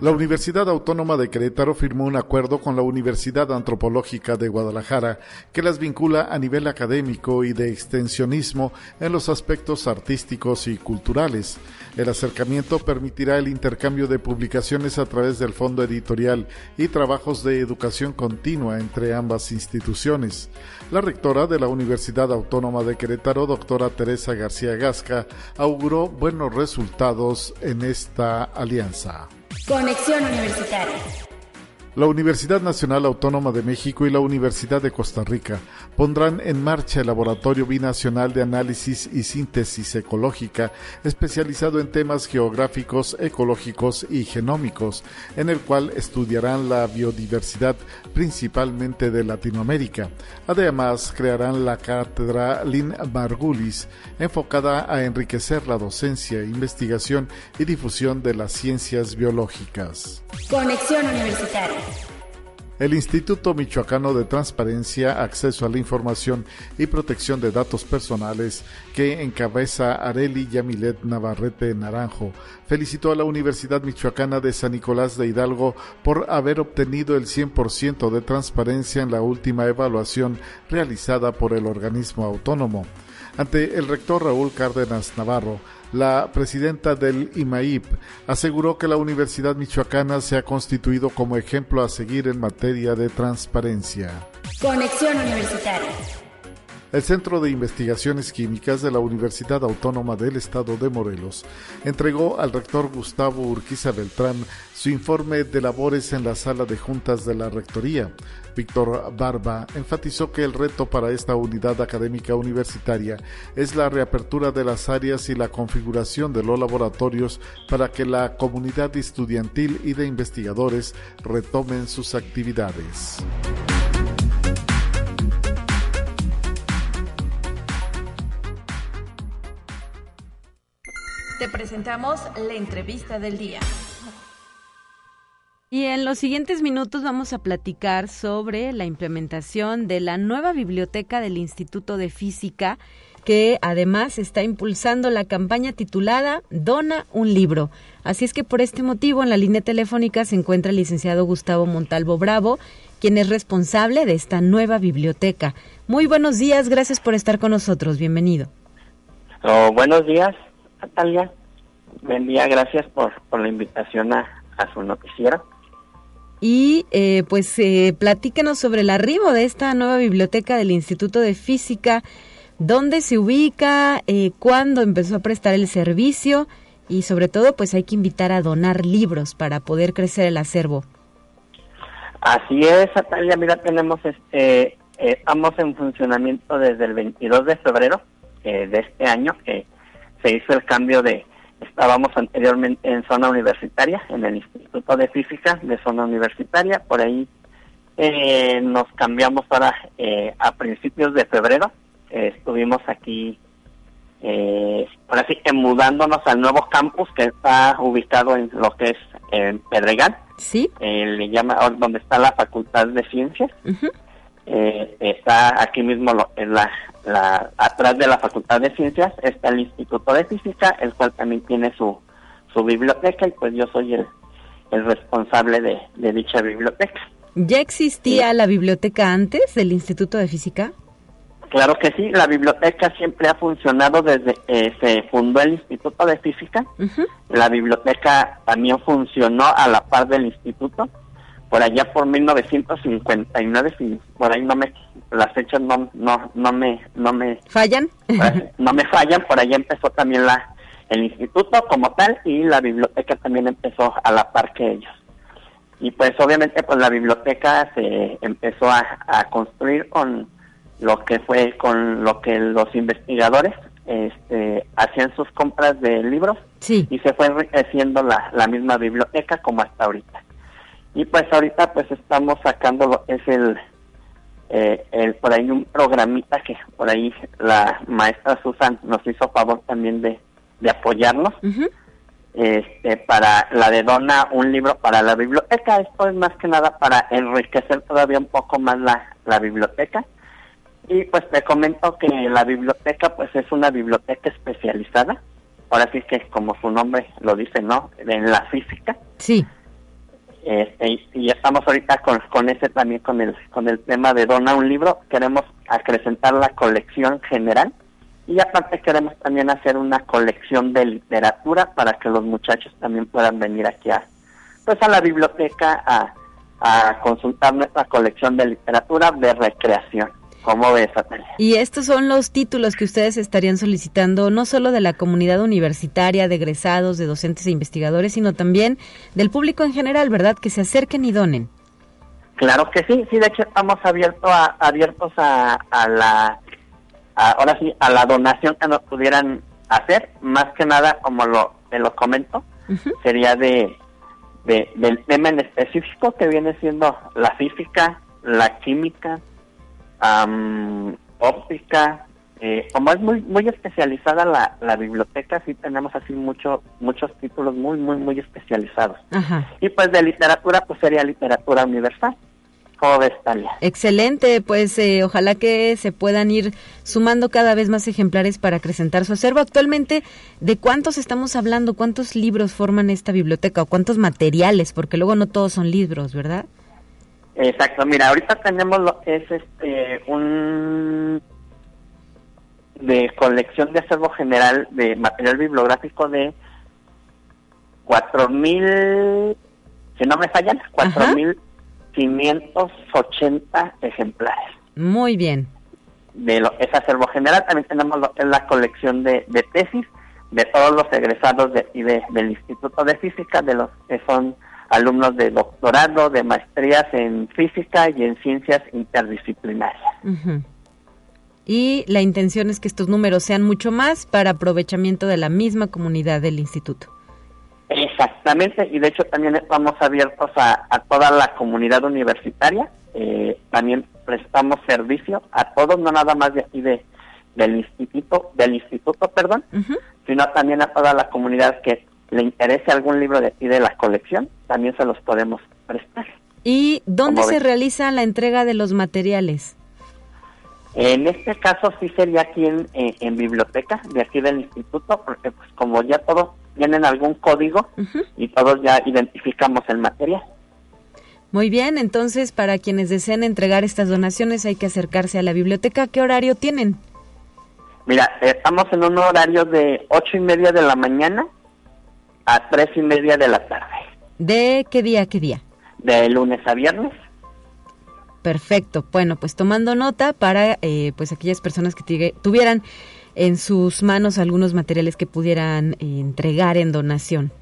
La Universidad Autónoma de Querétaro firmó un acuerdo con la Universidad Antropológica de Guadalajara que las vincula a nivel académico y de extensionismo en los aspectos artísticos y culturales. El acercamiento permitirá el intercambio de publicaciones a través del fondo editorial y trabajos de educación continua entre ambas instituciones. La rectora de la Universidad Autónoma de Querétaro, doctora Teresa García Gasca, auguró buenos resultados en esta alianza. Conexión Universitaria. La Universidad Nacional Autónoma de México y la Universidad de Costa Rica pondrán en marcha el Laboratorio Binacional de Análisis y Síntesis Ecológica, especializado en temas geográficos, ecológicos y genómicos, en el cual estudiarán la biodiversidad principalmente de Latinoamérica. Además, crearán la cátedra Lin Margulis, enfocada a enriquecer la docencia, investigación y difusión de las ciencias biológicas. Conexión Universitaria. El Instituto Michoacano de Transparencia, Acceso a la Información y Protección de Datos Personales, que encabeza Areli Yamilet Navarrete Naranjo, felicitó a la Universidad Michoacana de San Nicolás de Hidalgo por haber obtenido el 100% de transparencia en la última evaluación realizada por el organismo autónomo. Ante el rector Raúl Cárdenas Navarro, la presidenta del IMAIP aseguró que la Universidad Michoacana se ha constituido como ejemplo a seguir en materia de transparencia. Conexión Universitaria. El Centro de Investigaciones Químicas de la Universidad Autónoma del Estado de Morelos entregó al rector Gustavo Urquiza Beltrán su informe de labores en la sala de juntas de la Rectoría. Víctor Barba enfatizó que el reto para esta unidad académica universitaria es la reapertura de las áreas y la configuración de los laboratorios para que la comunidad estudiantil y de investigadores retomen sus actividades. Te presentamos la entrevista del día. Y en los siguientes minutos vamos a platicar sobre la implementación de la nueva biblioteca del Instituto de Física, que además está impulsando la campaña titulada Dona un libro. Así es que por este motivo en la línea telefónica se encuentra el licenciado Gustavo Montalvo Bravo, quien es responsable de esta nueva biblioteca. Muy buenos días, gracias por estar con nosotros, bienvenido. Oh, buenos días, Natalia. Buen día, gracias por, la invitación a su noticiero. Y eh, pues eh, platíquenos sobre el arribo de esta nueva biblioteca del Instituto de Física, dónde se ubica, eh, cuándo empezó a prestar el servicio y sobre todo pues hay que invitar a donar libros para poder crecer el acervo. Así es, Natalia, mira, tenemos este, eh, estamos en funcionamiento desde el 22 de febrero eh, de este año, que se hizo el cambio de, estábamos anteriormente en zona universitaria, en el Instituto de Física de zona universitaria, por ahí eh, nos cambiamos para eh, a principios de febrero, eh, estuvimos aquí, eh, ahora sí que mudándonos al nuevo campus que está ubicado en lo que es en Pedregal, Sí. eh, le llama donde está la Facultad de Ciencias, eh, está aquí mismo lo- en la, la atrás de la Facultad de Ciencias está el Instituto de Física, el cual también tiene su su biblioteca y pues yo soy el, el responsable de, de dicha biblioteca. ¿Ya existía la biblioteca antes del Instituto de Física? Claro que sí, la biblioteca siempre ha funcionado desde que se fundó el Instituto de Física. La biblioteca también funcionó a la par del instituto, por allá por 1959, si por ahí no me, las fechas no, no, no me, no me, ¿Fallan? no me fallan, por allá empezó también la, el instituto como tal y la biblioteca también empezó a la par que ellos. Y pues obviamente pues la biblioteca se empezó a, a construir con lo que fue con lo que los investigadores este, hacían sus compras de libros Sí. y se fue enriqueciendo la, la misma biblioteca como hasta ahorita. Y pues ahorita pues estamos sacando es el, eh, el por ahí un programita que por ahí la maestra Susan nos hizo favor también de, de apoyarnos este, para la de dona un libro para la biblioteca. Esto es más que nada para enriquecer todavía un poco más la, la biblioteca. Y pues te comento que la biblioteca pues es una biblioteca especializada. Ahora sí que como su nombre lo dice, ¿no? En la física. Sí. Este, y, estamos ahorita con, con ese también, con el, con el tema de dona un libro. Queremos acrecentar la colección general y aparte queremos también hacer una colección de literatura para que los muchachos también puedan venir aquí a, pues a la biblioteca a, a consultar nuestra colección de literatura de recreación. ¿Cómo ves, Natalia? Y estos son los títulos que ustedes estarían solicitando, no solo de la comunidad universitaria, de egresados, de docentes e investigadores, sino también del público en general, ¿verdad? Que se acerquen y donen. Claro que sí, sí, de hecho estamos abiertos a, abiertos a, a la, a- ahora sí, a la donación que nos pudieran hacer, más que nada, como lo, te lo comento, sería de, de, del tema en específico que viene siendo la física, la química, am, óptica, eh, como es muy muy especializada la, la biblioteca, sí tenemos así mucho, muchos títulos muy, muy, muy especializados. Ajá. Y pues de literatura, pues sería literatura universal. ¿Cómo ves, Talia? Excelente, pues eh, ojalá que se puedan ir sumando cada vez más ejemplares para acrecentar su acervo. Actualmente, ¿de cuántos estamos hablando? ¿Cuántos libros forman esta biblioteca o cuántos materiales? Porque luego no todos son libros, ¿verdad? Exacto, mira, ahorita tenemos lo que es este un de colección de acervo general de material bibliográfico de cuatro mil, si no me fallan, cuatro mil 580 ejemplares. Muy bien. De lo es acervo general, también tenemos lo que es la colección de, tesis de todos los egresados de, de, del Instituto de Física, de los que son alumnos de doctorado, de maestrías en física y en ciencias interdisciplinarias. Y la intención es que estos números sean mucho más para aprovechamiento de la misma comunidad del instituto. Exactamente, y de hecho también estamos abiertos a, toda la comunidad universitaria. Eh, también prestamos servicio a todos, no nada más de aquí de, del instituto, del instituto, perdón, sino también a toda la comunidad que le interese algún libro de aquí de la colección, también se los podemos prestar. ¿Y dónde se realiza la entrega de los materiales? En este caso sí sería aquí en, en, biblioteca de aquí del instituto, porque pues como ya todos tienen algún código y todos ya identificamos el material. Muy bien, entonces para quienes deseen entregar estas donaciones hay que acercarse a la biblioteca. ¿Qué horario tienen? Mira, estamos en un horario de ocho y media de la mañana a tres y media de la tarde. ¿De qué día a qué día? De lunes a viernes. Perfecto. Bueno, pues tomando nota para eh, pues aquellas personas que tuvieran en sus manos algunos materiales que pudieran eh, entregar en donación.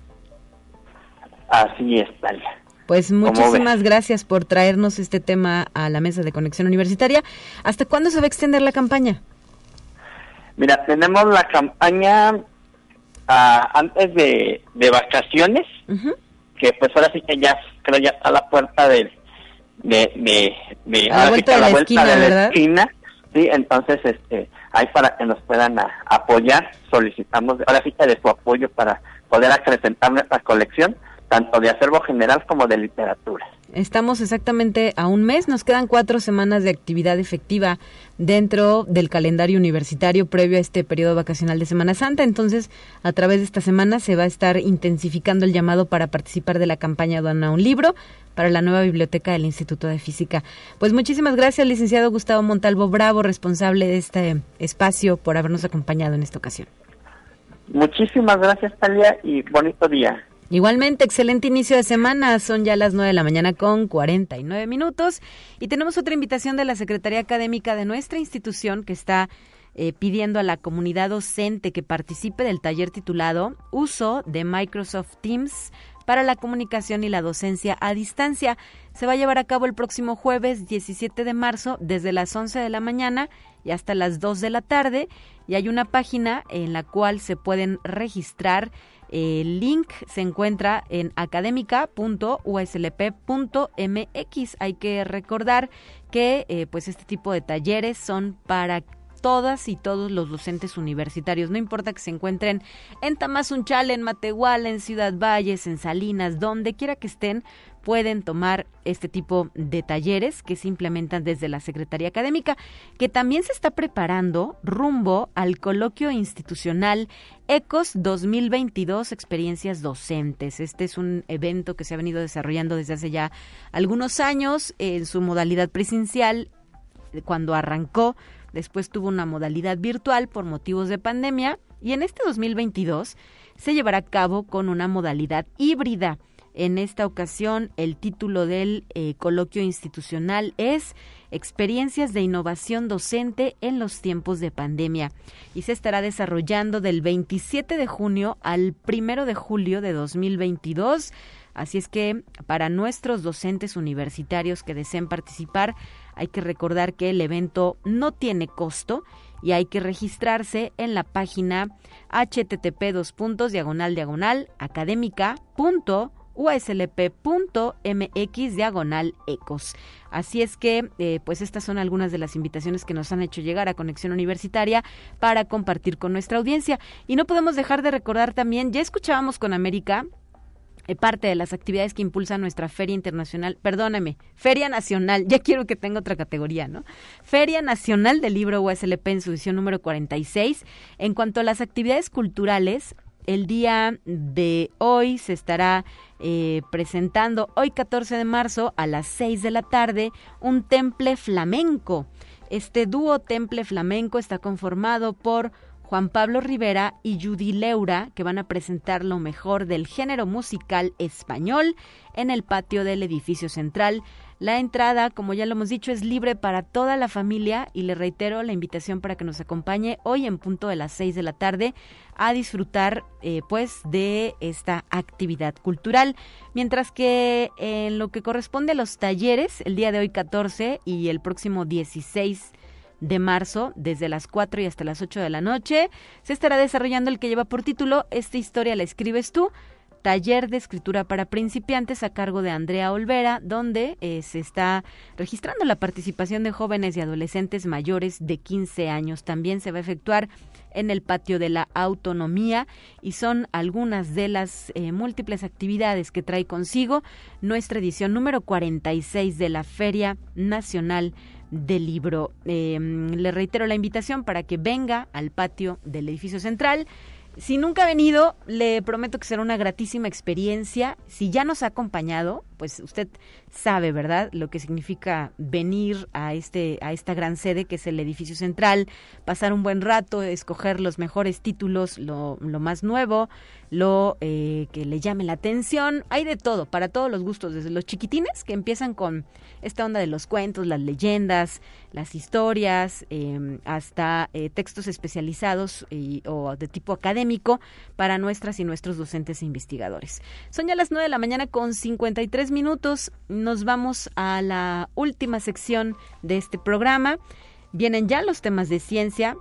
Así es, Talia. Pues muchísimas gracias por traernos este tema a la mesa de conexión universitaria. ¿Hasta cuándo se va a extender la campaña? Mira, tenemos la campaña ah, antes de, vacaciones, que pues ahora sí que ya creo ya está a la puerta de, de, de, a la vuelta de la, esquina, ¿verdad? sí, entonces este hay para que nos puedan apoyar, solicitamos ahora sí que de su apoyo para poder acrecentar nuestra colección, tanto de acervo general como de literatura. Estamos exactamente a un mes, nos quedan cuatro semanas de actividad efectiva dentro del calendario universitario previo a este periodo vacacional de Semana Santa. Entonces, a través de esta semana se va a estar intensificando el llamado para participar de la campaña Dona un libro para la nueva biblioteca del Instituto de Física. Pues muchísimas gracias, licenciado Gustavo Montalvo Bravo, responsable de este espacio, por habernos acompañado en esta ocasión. Muchísimas gracias, Talia, y bonito día. Igualmente, excelente inicio de semana. Son ya las 9 de la mañana con 49 minutos. Y tenemos otra invitación de la Secretaría Académica de nuestra institución que está eh, pidiendo a la comunidad docente que participe del taller titulado Uso de Microsoft Teams para la comunicación y la docencia a distancia. Se va a llevar a cabo el próximo jueves 17 de marzo desde las 11 de la mañana y hasta las 2 de la tarde. Y hay una página en la cual se pueden registrar. El link se encuentra en académica.uslp.mx. Hay que recordar que eh, pues este tipo de talleres son para todas y todos los docentes universitarios, no importa que se encuentren en Tamazunchal, en Matehuala, en Ciudad Valles, en Salinas, donde quiera que estén, pueden tomar este tipo de talleres que se implementan desde la Secretaría Académica, que también se está preparando rumbo al coloquio institucional ECOS 2022 Experiencias Docentes. Este es un evento que se ha venido desarrollando desde hace ya algunos años en su modalidad presencial cuando arrancó Después tuvo una modalidad virtual por motivos de pandemia y en este 2022 se llevará a cabo con una modalidad híbrida. En esta ocasión, el título del eh, coloquio institucional es Experiencias de innovación docente en los tiempos de pandemia y se estará desarrollando del 27 de junio al 1 de julio de 2022. Así es que para nuestros docentes universitarios que deseen participar, hay que recordar que el evento no tiene costo y hay que registrarse en la página http diagonal diagonal uslp.mx diagonal ecos. Así es que, eh, pues estas son algunas de las invitaciones que nos han hecho llegar a Conexión Universitaria para compartir con nuestra audiencia. Y no podemos dejar de recordar también, ya escuchábamos con América eh, parte de las actividades que impulsa nuestra Feria Internacional, perdóname, Feria Nacional, ya quiero que tenga otra categoría, ¿no? Feria Nacional del Libro USLP en su edición número 46. En cuanto a las actividades culturales, el día de hoy se estará eh, presentando, hoy 14 de marzo, a las 6 de la tarde, un temple flamenco. Este dúo temple flamenco está conformado por Juan Pablo Rivera y Judy Leura, que van a presentar lo mejor del género musical español en el patio del edificio central. La entrada, como ya lo hemos dicho, es libre para toda la familia y le reitero la invitación para que nos acompañe hoy en punto de las 6 de la tarde a disfrutar eh, pues de esta actividad cultural. Mientras que en lo que corresponde a los talleres, el día de hoy 14 y el próximo 16 de marzo, desde las 4 y hasta las 8 de la noche. Se estará desarrollando el que lleva por título Esta historia la escribes tú, taller de escritura para principiantes a cargo de Andrea Olvera, donde eh, se está registrando la participación de jóvenes y adolescentes mayores de 15 años. También se va a efectuar en el patio de la autonomía y son algunas de las eh, múltiples actividades que trae consigo nuestra edición número 46 de la Feria Nacional del libro. Em, le reitero la invitación para que venga al patio del edificio central. Si nunca ha venido, le prometo que será una gratísima experiencia. Si ya nos ha acompañado, pues usted sabe, ¿verdad?, lo que significa venir a este a esta gran sede que es el edificio central, pasar un buen rato, escoger los mejores títulos, lo, lo más nuevo, lo eh, que le llame la atención. Hay de todo, para todos los gustos, desde los chiquitines que empiezan con esta onda de los cuentos, las leyendas, las historias, em, hasta eh, textos especializados o de tipo académico para nuestras y nuestros docentes e investigadores. Son ya las 9 de la mañana con 53 minutos. Nos vamos a la última sección de este programa. Vienen ya los temas de ciencia,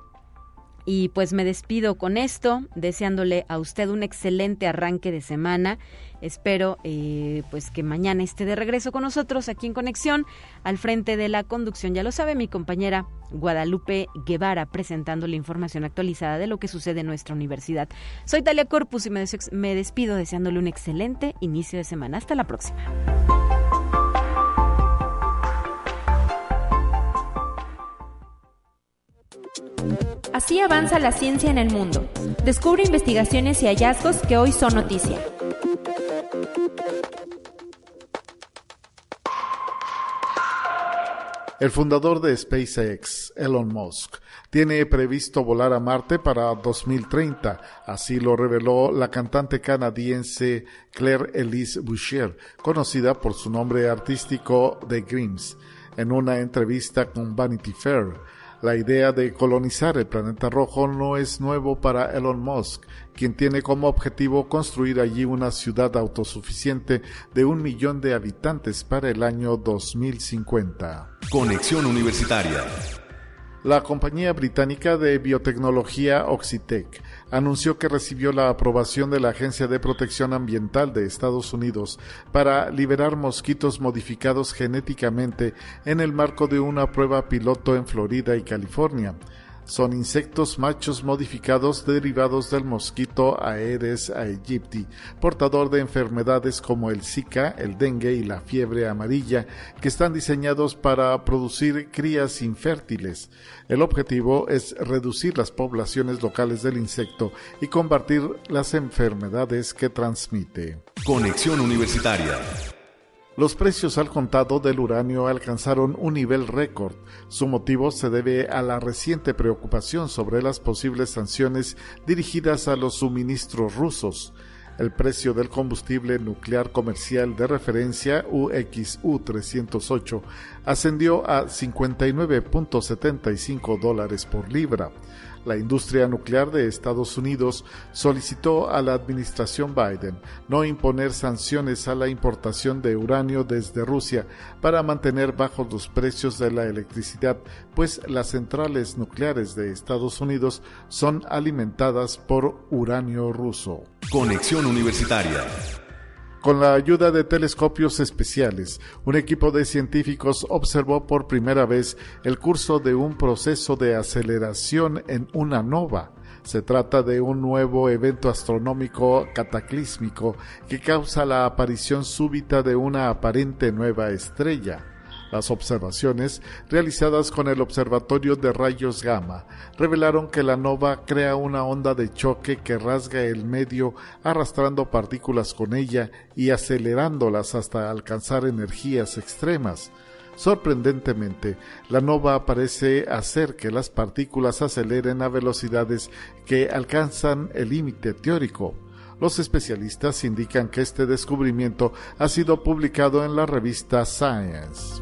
y pues me despido con esto, deseándole a usted un excelente arranque de semana. Espero eh, pues que mañana esté de regreso con nosotros aquí en Conexión, al frente de la conducción. Ya lo sabe mi compañera Guadalupe Guevara, presentando la información actualizada de lo que sucede en nuestra universidad. Soy Talia Corpus y me, me despido deseándole un excelente inicio de semana. Hasta la próxima. Así avanza la ciencia en el mundo. Descubre investigaciones y hallazgos que hoy son noticia. El fundador de SpaceX, Elon Musk, tiene previsto volar a Marte para 2030, así lo reveló la cantante canadiense Claire Elise Boucher, conocida por su nombre artístico de Grims, en una entrevista con Vanity Fair. La idea de colonizar el planeta rojo no es nuevo para Elon Musk, quien tiene como objetivo construir allí una ciudad autosuficiente de un millón de habitantes para el año 2050. Conexión Universitaria. La compañía británica de biotecnología Oxitec anunció que recibió la aprobación de la Agencia de Protección Ambiental de Estados Unidos para liberar mosquitos modificados genéticamente en el marco de una prueba piloto en Florida y California son insectos machos modificados derivados del mosquito Aedes aegypti, portador de enfermedades como el Zika, el dengue y la fiebre amarilla, que están diseñados para producir crías infértiles. El objetivo es reducir las poblaciones locales del insecto y combatir las enfermedades que transmite. Conexión Universitaria los precios al contado del uranio alcanzaron un nivel récord. Su motivo se debe a la reciente preocupación sobre las posibles sanciones dirigidas a los suministros rusos. El precio del combustible nuclear comercial de referencia UXU 308 ascendió a 59.75 dólares por libra la industria nuclear de Estados Unidos solicitó a la administración Biden no imponer sanciones a la importación de uranio desde Rusia para mantener bajos los precios de la electricidad, pues las centrales nucleares de Estados Unidos son alimentadas por uranio ruso. Conexión Universitaria con la ayuda de telescopios especiales, un equipo de científicos observó por primera vez el curso de un proceso de aceleración en una nova. Se trata de un nuevo evento astronómico cataclísmico que causa la aparición súbita de una aparente nueva estrella. Las observaciones realizadas con el Observatorio de Rayos Gamma revelaron que la nova crea una onda de choque que rasga el medio arrastrando partículas con ella y acelerándolas hasta alcanzar energías extremas. Sorprendentemente, la nova parece hacer que las partículas aceleren a velocidades que alcanzan el límite teórico. Los especialistas indican que este descubrimiento ha sido publicado en la revista Science.